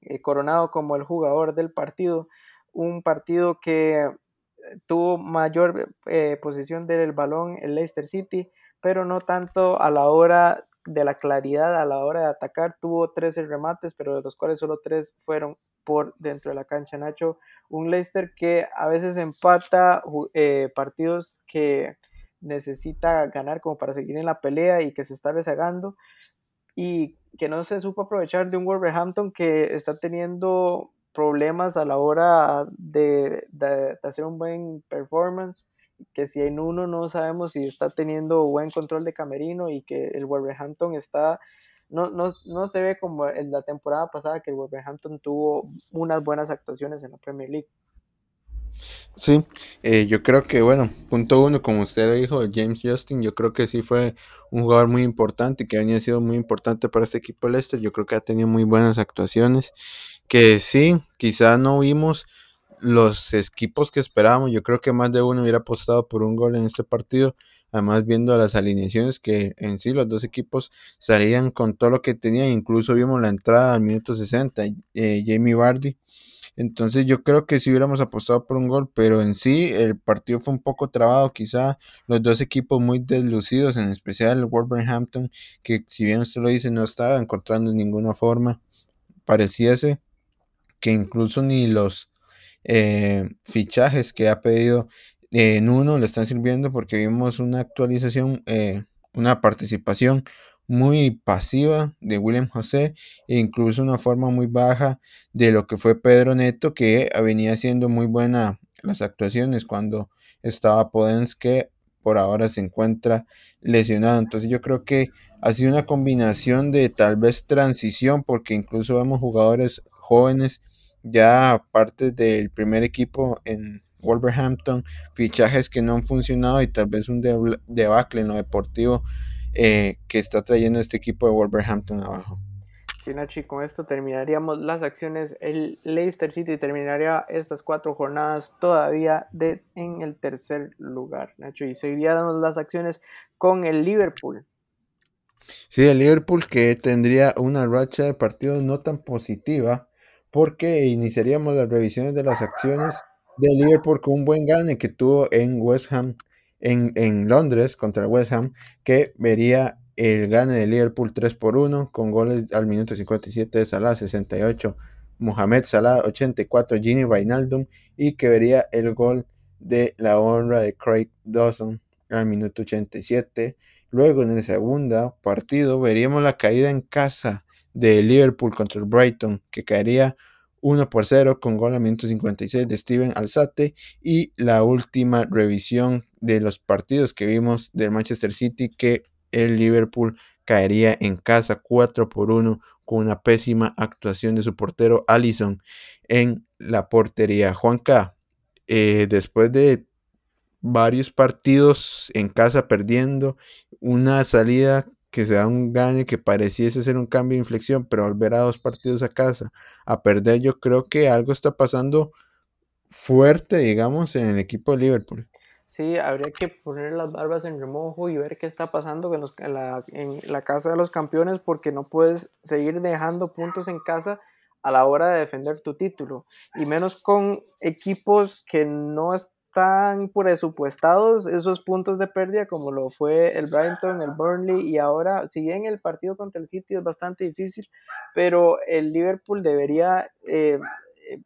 eh, coronado como el jugador del partido, un partido que tuvo mayor eh, posesión del balón el Leicester City, pero no tanto a la hora de la claridad, a la hora de atacar, tuvo 13 remates, pero de los cuales solo 3 fueron por dentro de la cancha, Nacho. Un Leicester que a veces empata eh, partidos que necesita ganar como para seguir en la pelea y que se está rezagando y que no se supo aprovechar de un Wolverhampton que está teniendo problemas a la hora de, de hacer un buen performance que si en uno no sabemos si está teniendo buen control de camerino y que el Wolverhampton está no, no, no, se ve como en la temporada pasada que el Wolverhampton tuvo unas buenas actuaciones en la Premier League. Sí, eh, yo creo que, bueno, punto uno, como usted dijo, James Justin, yo creo que sí fue un jugador muy importante, que había sido muy importante para este equipo Leicester, yo creo que ha tenido muy buenas actuaciones, que sí, quizá no vimos los equipos que esperábamos, yo creo que más de uno hubiera apostado por un gol en este partido, Además, viendo las alineaciones que en sí los dos equipos salían con todo lo que tenían, incluso vimos la entrada al minuto 60, eh, Jamie Vardy. Entonces yo creo que si hubiéramos apostado por un gol, pero en sí el partido fue un poco trabado, quizá los dos equipos muy deslucidos, en especial el Wolverhampton, que si bien usted lo dice no estaba encontrando ninguna forma, pareciese que incluso ni los eh, fichajes que ha pedido en uno le están sirviendo porque vimos una actualización, eh, una participación muy pasiva de William José e incluso una forma muy baja de lo que fue Pedro Neto que venía haciendo muy buena las actuaciones cuando estaba Podens que por ahora se encuentra lesionado. Entonces yo creo que ha sido una combinación de tal vez transición porque incluso vemos jugadores jóvenes ya parte del primer equipo en Wolverhampton, fichajes que no han funcionado y tal vez un debacle en lo deportivo eh, que está trayendo este equipo de Wolverhampton abajo. Sí, Nachi, con esto terminaríamos las acciones. El Leicester City terminaría estas cuatro jornadas todavía de, en el tercer lugar, Nacho, y seguiríamos las acciones con el Liverpool. Sí, el Liverpool que tendría una racha de partidos no tan positiva porque iniciaríamos las revisiones de las acciones de Liverpool con un buen gane que tuvo en West Ham, en, Londres contra West Ham, que vería el gane de Liverpool 3 por 1 con goles al minuto 57 de Salah, 68 Mohamed Salah, 84 Gini Wijnaldum y que vería el gol de la honra de Craig Dawson al minuto 87 Luego, en el segundo partido, veríamos la caída en casa de Liverpool contra el Brighton, que caería 1 por 0 con gol a minuto 56 de Steven Alzate y la última revisión de los partidos que vimos del Manchester City que el Liverpool caería en casa 4 por 1 con una pésima actuación de su portero Allison en la portería. Juanca, eh, después de varios partidos en casa perdiendo, una salida que se da un gane que pareciese ser un cambio de inflexión, pero volver a dos partidos a casa a perder, yo creo que algo está pasando fuerte, digamos, en el equipo de Liverpool. Sí, habría que poner las barbas en remojo y ver qué está pasando en, en, la, casa de los campeones, porque no puedes seguir dejando puntos en casa a la hora de defender tu título, y menos con equipos que no están presupuestados esos puntos de pérdida como lo fue el Brighton, el Burnley y ahora, si bien el partido contra el City es bastante difícil, pero el Liverpool debería eh,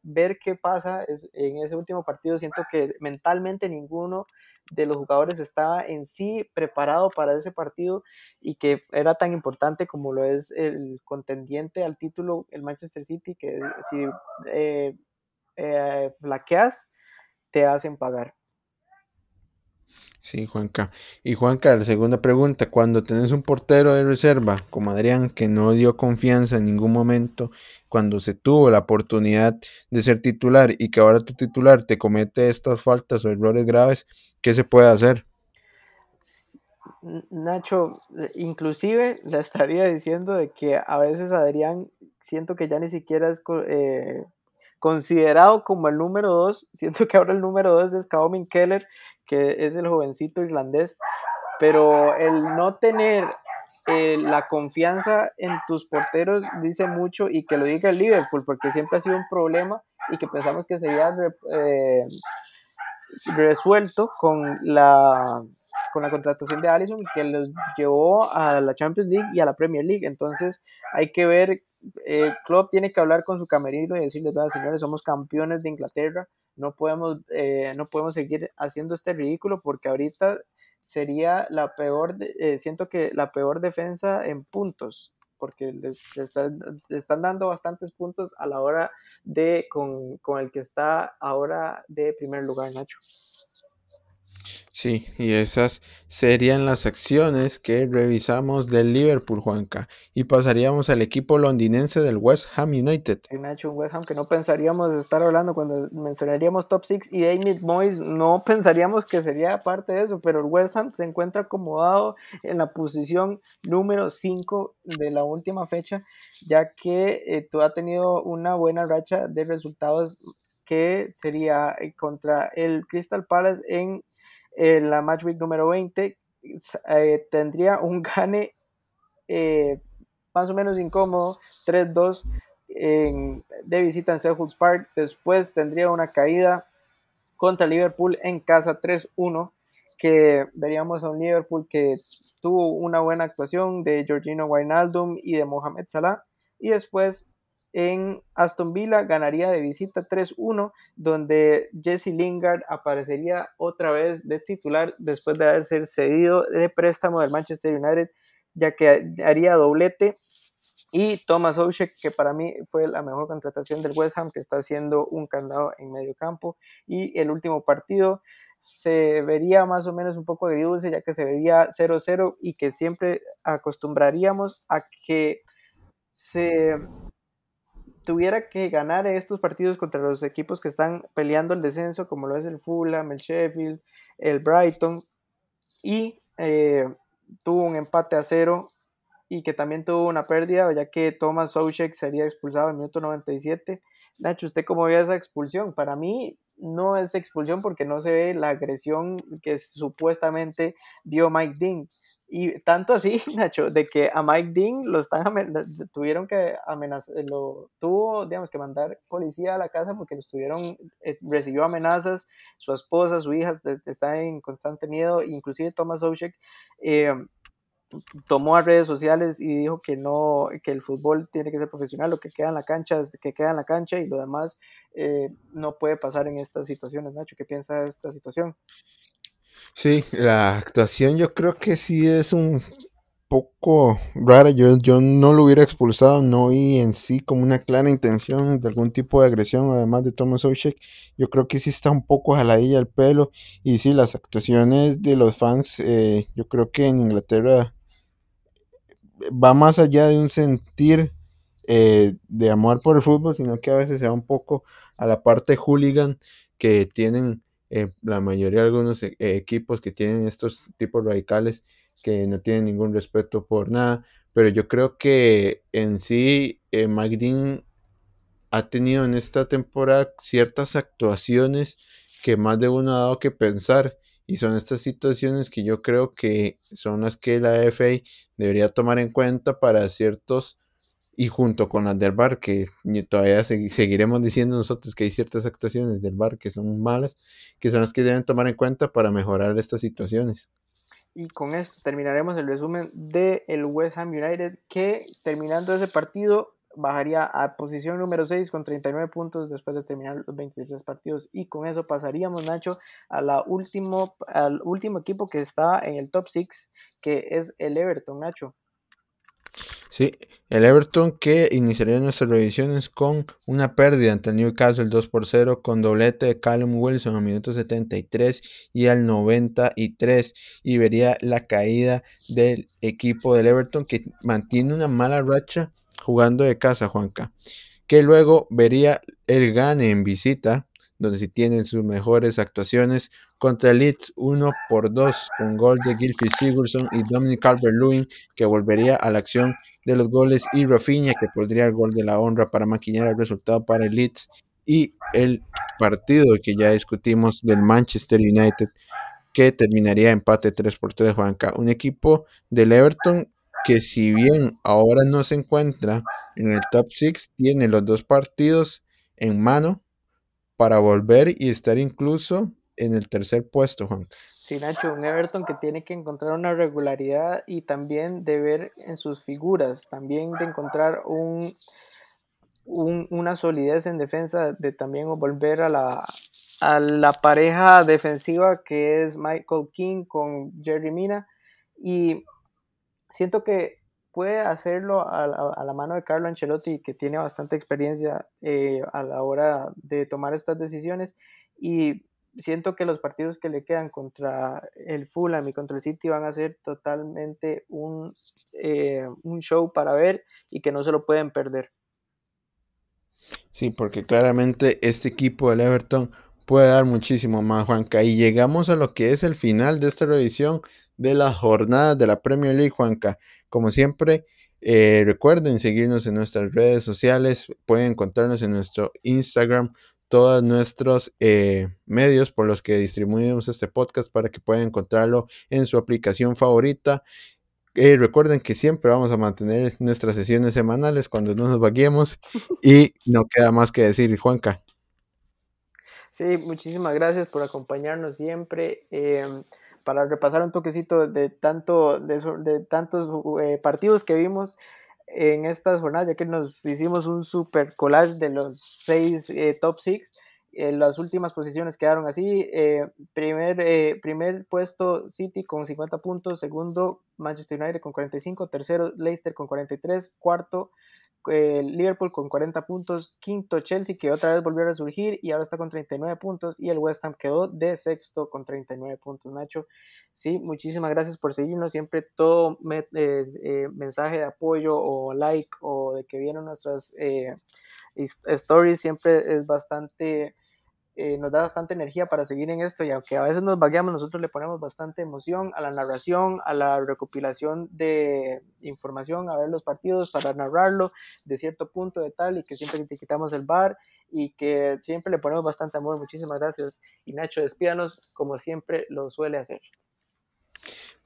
ver qué pasa en ese último partido. Siento que mentalmente ninguno de los jugadores estaba en sí preparado para ese partido y que era tan importante como lo es el contendiente al título, el Manchester City, que si eh, eh, flaqueas, te hacen pagar. Sí, Juanca. Y Juanca, la segunda pregunta, cuando tenés un portero de reserva como Adrián que no dio confianza en ningún momento, cuando se tuvo la oportunidad de ser titular y que ahora tu titular te comete estas faltas o errores graves, ¿qué se puede hacer? Nacho, inclusive le estaría diciendo de que a veces Adrián siento que ya ni siquiera es eh, considerado como el número dos, siento que ahora el número dos es Kaomin Keller, que es el jovencito irlandés, pero el no tener eh, la confianza en tus porteros dice mucho y que lo diga el Liverpool, porque siempre ha sido un problema y que pensamos que sería eh, resuelto con la con la contratación de Allison que los llevó a la Champions League y a la Premier League. Entonces hay que ver, eh, Klopp tiene que hablar con su camerino y decirles, señores, somos campeones de Inglaterra, no podemos, eh, no podemos seguir haciendo este ridículo porque ahorita sería la peor, eh, siento que la peor defensa en puntos porque les, están dando bastantes puntos a la hora de con, con el que está ahora de primer lugar, Nacho. Sí, y esas serían las acciones que revisamos del Liverpool, Juanca. Y pasaríamos al equipo londinense del West Ham United. Nacho, un West Ham que no pensaríamos estar hablando cuando mencionaríamos top 6 y David Moyes, no pensaríamos que sería parte de eso, pero el West Ham se encuentra acomodado en la posición número 5 de la última fecha, ya que eh, tú ha tenido una buena racha de resultados que sería eh, contra el Crystal Palace en en la Match Week número 20 eh, tendría un gane eh, más o menos incómodo, 3-2 de visita en Selhurst Park. Después tendría una caída contra Liverpool en casa 3-1, que veríamos a un Liverpool que tuvo una buena actuación de Georgino Wijnaldum y de Mohamed Salah. Y después en Aston Villa ganaría de visita 3-1, donde Jesse Lingard aparecería otra vez de titular después de haber sido cedido de préstamo del Manchester United, ya que haría doblete. Y Thomas Oshek, que para mí fue la mejor contratación del West Ham, que está haciendo un candado en medio campo. Y el último partido se vería más o menos un poco agridulce, ya que se vería 0-0 y que siempre acostumbraríamos a que se tuviera que ganar estos partidos contra los equipos que están peleando el descenso, como lo es el Fulham, el Sheffield, el Brighton, y eh, tuvo un empate a cero y que también tuvo una pérdida, ya que Thomas Soucek sería expulsado en el minuto 97. Nacho, ¿usted cómo ve esa expulsión? Para mí no es expulsión porque no se ve la agresión que supuestamente dio Mike Dean Y tanto así, Nacho, de que a Mike Dean lo están tuvieron que amenazar, lo tuvo, digamos, que mandar policía a la casa porque lo estuvieron, eh, recibió amenazas, su esposa, su hija está en constante miedo, inclusive Thomas Oshek eh, tomó a redes sociales y dijo que no, que el fútbol tiene que ser profesional, lo que queda en la cancha es que queda en la cancha y lo demás eh, no puede pasar en estas situaciones. Nacho, ¿qué piensa de esta situación? Sí, la actuación yo creo que sí es un poco rara. Yo, yo no lo hubiera expulsado, no vi en sí como una clara intención de algún tipo de agresión, además de Thomas Oshek. Yo creo que sí está un poco jaladilla el pelo. Y sí, las actuaciones de los fans, eh, yo creo que en Inglaterra va más allá de un sentir eh, de amor por el fútbol, sino que a veces se va un poco a la parte hooligan que tienen eh, la mayoría de algunos e, equipos que tienen estos tipos radicales que no tienen ningún respeto por nada, pero yo creo que en sí eh, ha tenido en esta temporada ciertas actuaciones que más de uno ha dado que pensar y son estas situaciones que yo creo que son las que la FA debería tomar en cuenta para ciertos y junto con las del bar, que todavía seguiremos diciendo nosotros que hay ciertas actuaciones del bar que son malas, que son las que deben tomar en cuenta para mejorar estas situaciones. Y con esto terminaremos el resumen del el West Ham United, que terminando ese partido bajaría a posición número 6 con 39 puntos después de terminar los 23 partidos. Y con eso pasaríamos, Nacho, a último, al último equipo que está en el top 6, que es el Everton, Nacho. Sí, el Everton que iniciaría nuestras revisiones con una pérdida ante el Newcastle 2 por 0 con doblete de Callum Wilson a minuto 73 y al 93 y vería la caída del equipo del Everton que mantiene una mala racha jugando de casa, Juanca, que luego vería el gane en visita donde sí tienen sus mejores actuaciones contra el Leeds 1 por 2 con gol de Gilfie Sigurdsson y Dominic Calvert-Lewin que volvería a la acción de los goles y Rafinha que podría el gol de la honra para maquillar el resultado para el Leeds. Y el partido que ya discutimos del Manchester United que terminaría empate 3 por 3 Juanca, un equipo del Everton que si bien ahora no se encuentra en el top 6 tiene los dos partidos en mano para volver y estar incluso en el tercer puesto, Juan. Sí, Nacho, un Everton que tiene que encontrar una regularidad y también de ver en sus figuras, también de encontrar un, una solidez en defensa, de también volver a la, a la pareja defensiva que es Michael King con Jerry Mina. Y siento que puede hacerlo a, la mano de Carlo Ancelotti, que tiene bastante experiencia eh, a la hora de tomar estas decisiones. Y siento que los partidos que le quedan contra el Fulham y contra el City van a ser totalmente un, eh, un show para ver y que no se lo pueden perder. Sí, porque claramente este equipo del Everton puede dar muchísimo más, Juanca. Y llegamos a lo que es el final de esta revisión de las jornadas de la Premier League, Juanca. Como siempre, eh, recuerden seguirnos en nuestras redes sociales, pueden encontrarnos en nuestro Instagram, todos nuestros eh, medios por los que distribuimos este podcast para que puedan encontrarlo en su aplicación favorita. Eh, recuerden que siempre vamos a mantener nuestras sesiones semanales cuando no nos vaguemos y no queda más que decir, Juanca. Sí, muchísimas gracias por acompañarnos siempre. Em, para repasar un toquecito de, tanto, de, tantos eh, partidos que vimos en estas jornadas, ya que nos hicimos un super collage de los seis eh, top six. Eh, las últimas posiciones quedaron así. primer, primer puesto City con 50 puntos, segundo Manchester United con 45, tercero Leicester con 43, cuarto Liverpool con 40 puntos, quinto Chelsea que otra vez volvió a surgir y ahora está con 39 puntos y el West Ham quedó de sexto con 39 puntos, Nacho. Sí, muchísimas gracias por seguirnos, siempre todo eh, eh, mensaje de apoyo o like o de que vieron nuestras eh, stories siempre es bastante eh, nos da bastante energía para seguir en esto y aunque a veces nos vagueamos, nosotros le ponemos bastante emoción a la narración, a la recopilación de información, a ver los partidos para narrarlo de cierto punto de tal y que siempre te quitamos el bar y que siempre le ponemos bastante amor. Muchísimas gracias y Nacho, despídanos como siempre lo suele hacer.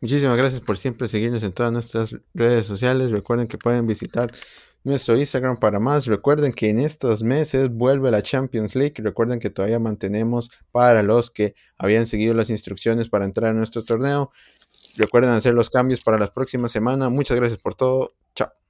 Muchísimas gracias por siempre seguirnos en todas nuestras redes sociales. Recuerden que pueden visitar nuestro Instagram para más. Recuerden que en estos meses vuelve la Champions League. Recuerden que todavía mantenemos para los que habían seguido las instrucciones para entrar a nuestro torneo. Recuerden hacer los cambios para la próxima semana. Muchas gracias por todo. Chao.